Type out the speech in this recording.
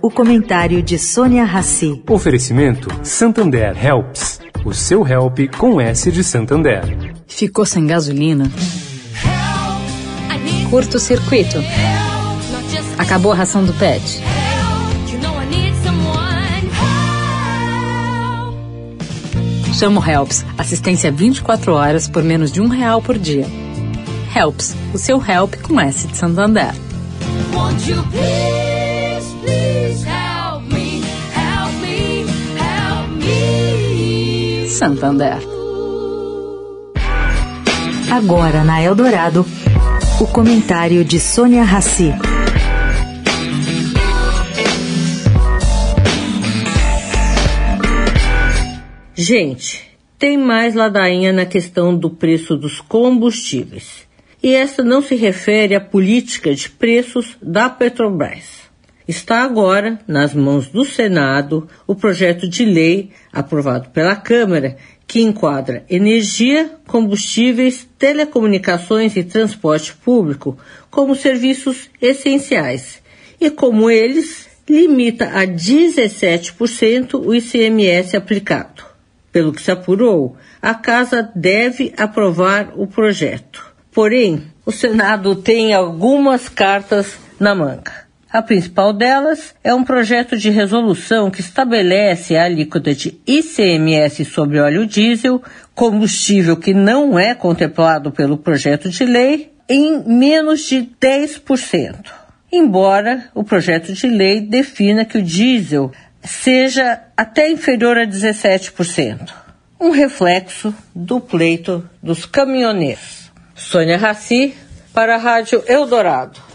O comentário de Sônia Rassi. Oferecimento Santander Helps. O seu help com S de Santander. Ficou sem gasolina? Curto circuito. Acabou a ração do pet. Chama o Helps. Assistência 24 horas por menos de um real por dia. Helps. O seu help com S de Santander. Won't you please, Santander. Agora na Eldorado, o comentário de Sônia Rassi. Gente, tem mais ladainha na questão do preço dos combustíveis. E essa não se refere à política de preços da Petrobras. Está agora nas mãos do Senado o projeto de lei aprovado pela Câmara que enquadra energia, combustíveis, telecomunicações e transporte público como serviços essenciais e, como eles, limita a 17% o ICMS aplicado. Pelo que se apurou, a Casa deve aprovar o projeto. Porém, o Senado tem algumas cartas na manga. A principal delas é um projeto de resolução que estabelece a alíquota de ICMS sobre óleo diesel, combustível que não é contemplado pelo projeto de lei, em menos de 10%. Embora o projeto de lei defina que o diesel seja até inferior a 17%. Um reflexo do pleito dos caminhoneiros. Sônia Raci, para a Rádio Eldorado.